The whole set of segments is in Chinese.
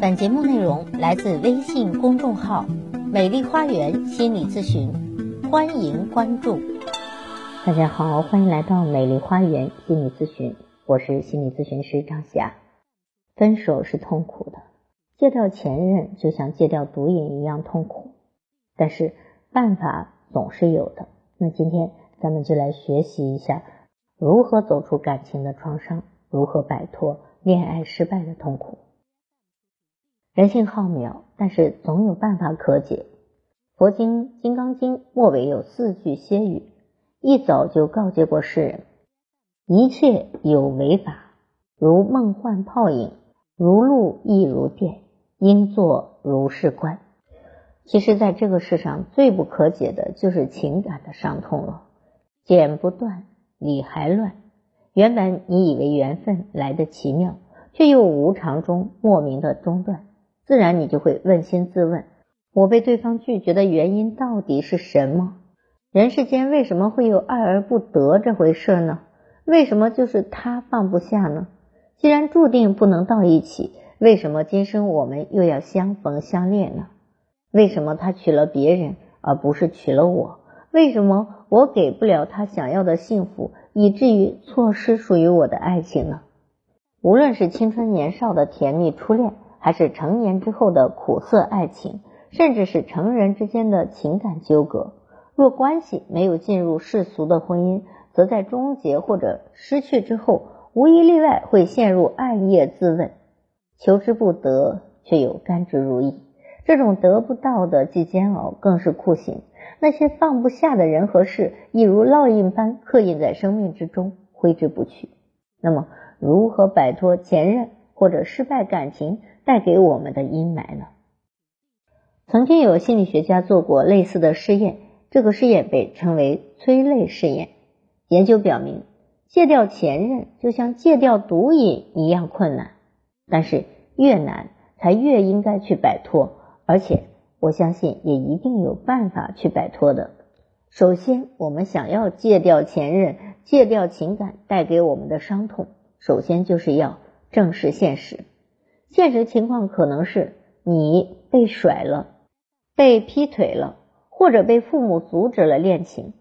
本节目内容来自微信公众号“美丽花园心理咨询”，欢迎关注。大家好，欢迎来到美丽花园心理咨询，我是心理咨询师张霞。分手是痛苦的，戒掉前任就像戒掉毒瘾一样痛苦，但是办法总是有的。那今天咱们就来学习一下如何走出感情的创伤，如何摆脱恋爱失败的痛苦。人性浩渺，但是总有办法可解。佛经《金刚经》末尾有四句歇语，一早就告诫过世人：一切有为法，如梦幻泡影，如露亦如电，应作如是观。其实，在这个世上最不可解的就是情感的伤痛了，剪不断，理还乱。原本你以为缘分来得奇妙，却又无常中莫名的中断。自然，你就会问心自问：我被对方拒绝的原因到底是什么？人世间为什么会有爱而不得这回事呢？为什么就是他放不下呢？既然注定不能到一起，为什么今生我们又要相逢相恋呢？为什么他娶了别人而不是娶了我？为什么我给不了他想要的幸福，以至于错失属于我的爱情呢？无论是青春年少的甜蜜初恋。还是成年之后的苦涩爱情，甚至是成人之间的情感纠葛。若关系没有进入世俗的婚姻，则在终结或者失去之后，无一例外会陷入暗夜自问，求之不得，却又甘之如饴。这种得不到的既煎熬，更是酷刑。那些放不下的人和事，亦如烙印般刻印在生命之中，挥之不去。那么，如何摆脱前任或者失败感情？带给我们的阴霾呢？曾经有心理学家做过类似的试验，这个试验被称为催泪试验。研究表明，戒掉前任就像戒掉毒瘾一样困难，但是越难才越应该去摆脱，而且我相信也一定有办法去摆脱的。首先，我们想要戒掉前任，戒掉情感带给我们的伤痛，首先就是要正视现实。现实情况可能是你被甩了，被劈腿了，或者被父母阻止了恋情，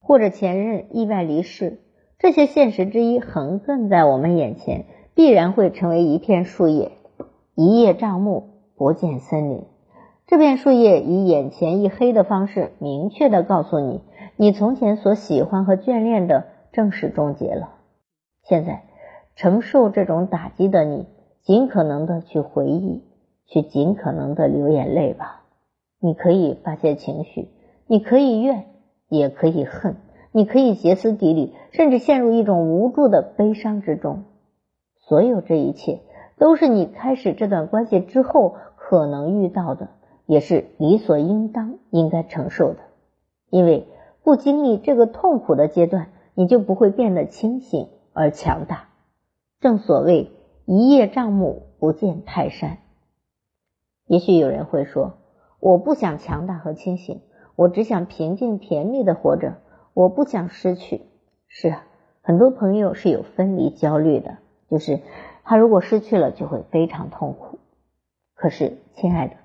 或者前任意外离世，这些现实之一横亘在我们眼前，必然会成为一片树叶，一叶障目，不见森林。这片树叶以眼前一黑的方式，明确的告诉你，你从前所喜欢和眷恋的正式终结了。现在承受这种打击的你。尽可能的去回忆，去尽可能的流眼泪吧。你可以发泄情绪，你可以怨，也可以恨，你可以歇斯底里，甚至陷入一种无助的悲伤之中。所有这一切，都是你开始这段关系之后可能遇到的，也是理所应当应该承受的。因为不经历这个痛苦的阶段，你就不会变得清醒而强大。正所谓。一叶障目，不见泰山。也许有人会说：“我不想强大和清醒，我只想平静甜蜜的活着，我不想失去。”是啊，很多朋友是有分离焦虑的，就是他如果失去了，就会非常痛苦。可是，亲爱的，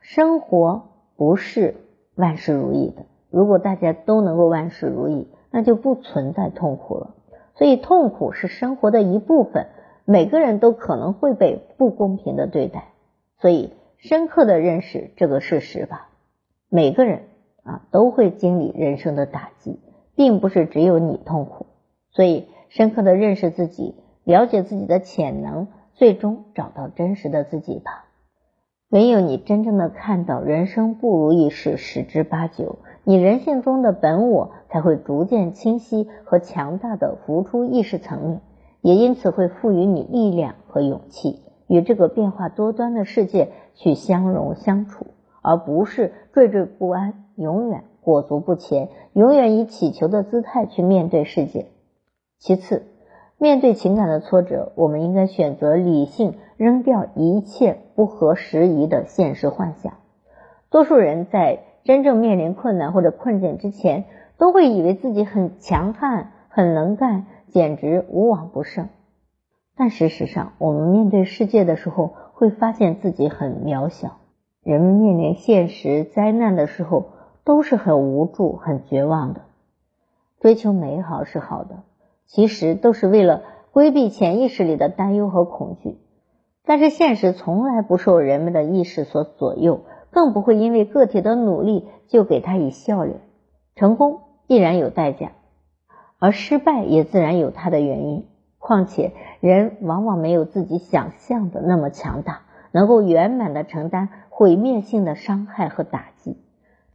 生活不是万事如意的。如果大家都能够万事如意，那就不存在痛苦了。所以，痛苦是生活的一部分。每个人都可能会被不公平的对待，所以深刻的认识这个事实吧。每个人啊都会经历人生的打击，并不是只有你痛苦。所以深刻的认识自己，了解自己的潜能，最终找到真实的自己吧。唯有你真正的看到人生不如意事十之八九，你人性中的本我才会逐渐清晰和强大的浮出意识层面。也因此会赋予你力量和勇气，与这个变化多端的世界去相融相处，而不是惴惴不安，永远裹足不前，永远以乞求的姿态去面对世界。其次，面对情感的挫折，我们应该选择理性，扔掉一切不合时宜的现实幻想。多数人在真正面临困难或者困境之前，都会以为自己很强悍、很能干。简直无往不胜，但事实上，我们面对世界的时候，会发现自己很渺小。人们面临现实灾难的时候，都是很无助、很绝望的。追求美好是好的，其实都是为了规避潜意识里的担忧和恐惧。但是现实从来不受人们的意识所左右，更不会因为个体的努力就给他以笑脸。成功必然有代价，而失败也自然有它的原因。况且人往往没有自己想象的那么强大，能够圆满的承担毁灭性的伤害和打击。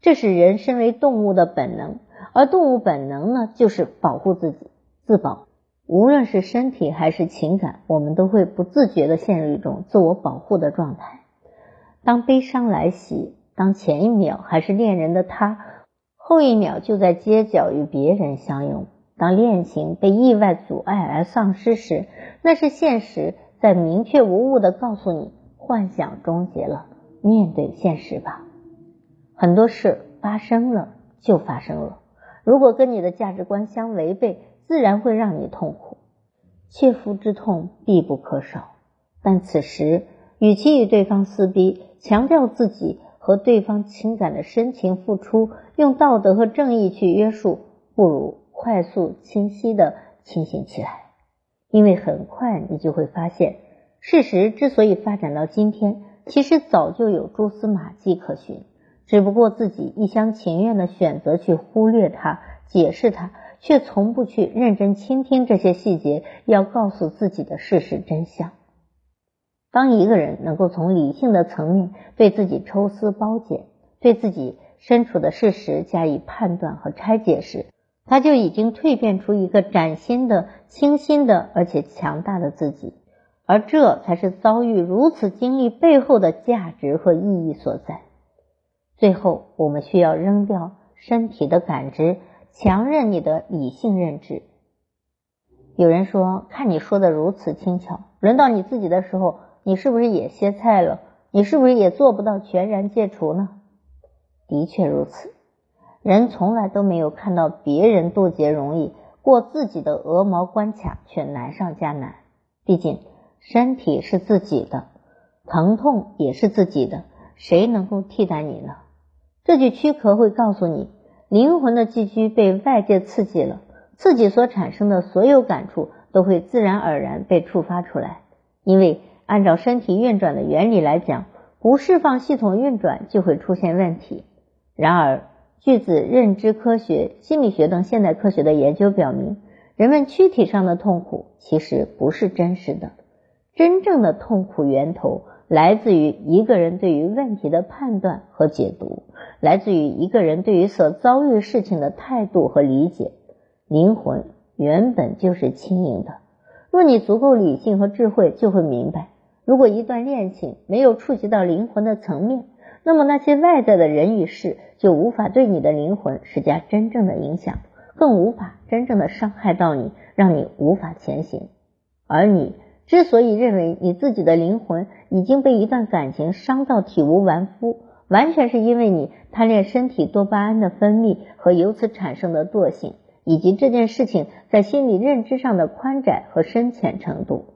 这是人身为动物的本能，而动物本能呢，就是保护自己、自保。无论是身体还是情感，我们都会不自觉的陷入一种自我保护的状态。当悲伤来袭，当前一秒还是恋人的他，后一秒就在街角与别人相拥；当恋情被意外阻碍而丧失时，那是现实在明确无误的告诉你：幻想终结了，面对现实吧。很多事发生了就发生了，如果跟你的价值观相违背。自然会让你痛苦，切肤之痛必不可少。但此时，与其与对方撕逼，强调自己和对方情感的深情付出，用道德和正义去约束，不如快速清晰的清醒起来。因为很快你就会发现，事实之所以发展到今天，其实早就有蛛丝马迹可循，只不过自己一厢情愿的选择去忽略它、解释它。却从不去认真倾听这些细节，要告诉自己的事实真相。当一个人能够从理性的层面对自己抽丝剥茧，对自己身处的事实加以判断和拆解时，他就已经蜕变出一个崭新的、清新的而且强大的自己。而这才是遭遇如此经历背后的价值和意义所在。最后，我们需要扔掉身体的感知。强韧你的理性认知。有人说：“看你说的如此轻巧，轮到你自己的时候，你是不是也歇菜了？你是不是也做不到全然戒除呢？”的确如此，人从来都没有看到别人渡劫容易，过自己的鹅毛关卡却难上加难。毕竟身体是自己的，疼痛也是自己的，谁能够替代你呢？这句躯壳会告诉你。灵魂的寄居被外界刺激了，刺激所产生的所有感触都会自然而然被触发出来。因为按照身体运转的原理来讲，不释放系统运转就会出现问题。然而，据自认知科学、心理学等现代科学的研究表明，人们躯体上的痛苦其实不是真实的，真正的痛苦源头。来自于一个人对于问题的判断和解读，来自于一个人对于所遭遇事情的态度和理解。灵魂原本就是轻盈的。若你足够理性和智慧，就会明白，如果一段恋情没有触及到灵魂的层面，那么那些外在的人与事就无法对你的灵魂施加真正的影响，更无法真正的伤害到你，让你无法前行。而你。之所以认为你自己的灵魂已经被一段感情伤到体无完肤，完全是因为你贪恋身体多巴胺的分泌和由此产生的惰性，以及这件事情在心理认知上的宽窄和深浅程度。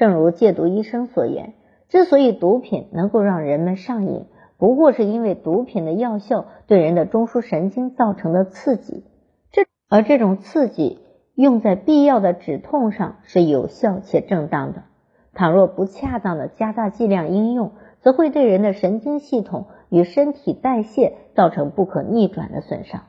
正如戒毒医生所言，之所以毒品能够让人们上瘾，不过是因为毒品的药效对人的中枢神经造成的刺激，这而这种刺激。用在必要的止痛上是有效且正当的。倘若不恰当的加大剂量应用，则会对人的神经系统与身体代谢造成不可逆转的损伤。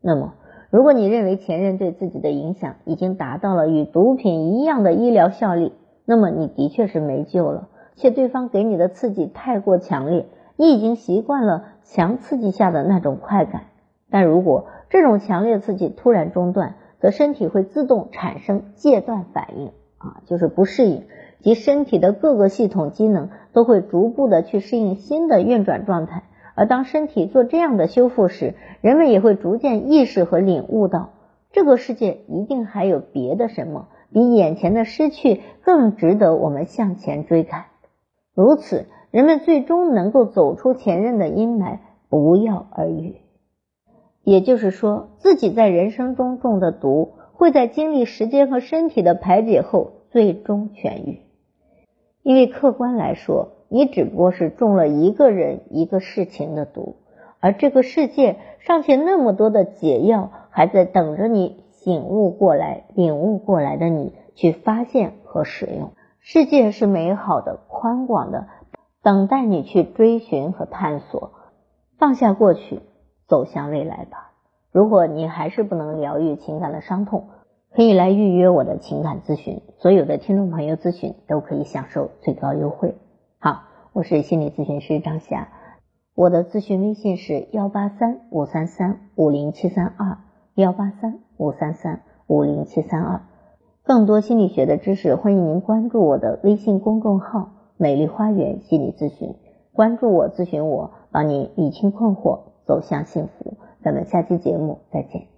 那么，如果你认为前任对自己的影响已经达到了与毒品一样的医疗效力，那么你的确是没救了。且对方给你的刺激太过强烈，你已经习惯了强刺激下的那种快感。但如果这种强烈刺激突然中断，则身体会自动产生戒断反应啊，就是不适应，及身体的各个系统机能都会逐步的去适应新的运转状态。而当身体做这样的修复时，人们也会逐渐意识和领悟到，这个世界一定还有别的什么，比眼前的失去更值得我们向前追赶。如此，人们最终能够走出前任的阴霾，不药而愈。也就是说，自己在人生中中的毒，会在经历时间和身体的排解后，最终痊愈。因为客观来说，你只不过是中了一个人一个事情的毒，而这个世界尚且那么多的解药还在等着你醒悟过来、领悟过来的你去发现和使用。世界是美好的、宽广的，等待你去追寻和探索。放下过去，走向未来吧。如果你还是不能疗愈情感的伤痛，可以来预约我的情感咨询。所有的听众朋友咨询都可以享受最高优惠。好，我是心理咨询师张霞，我的咨询微信是幺八三五三三五零七三二幺八三五三三五零七三二。更多心理学的知识，欢迎您关注我的微信公众号“美丽花园心理咨询”，关注我，咨询我，帮您理清困惑，走向幸福。咱们下期节目再见。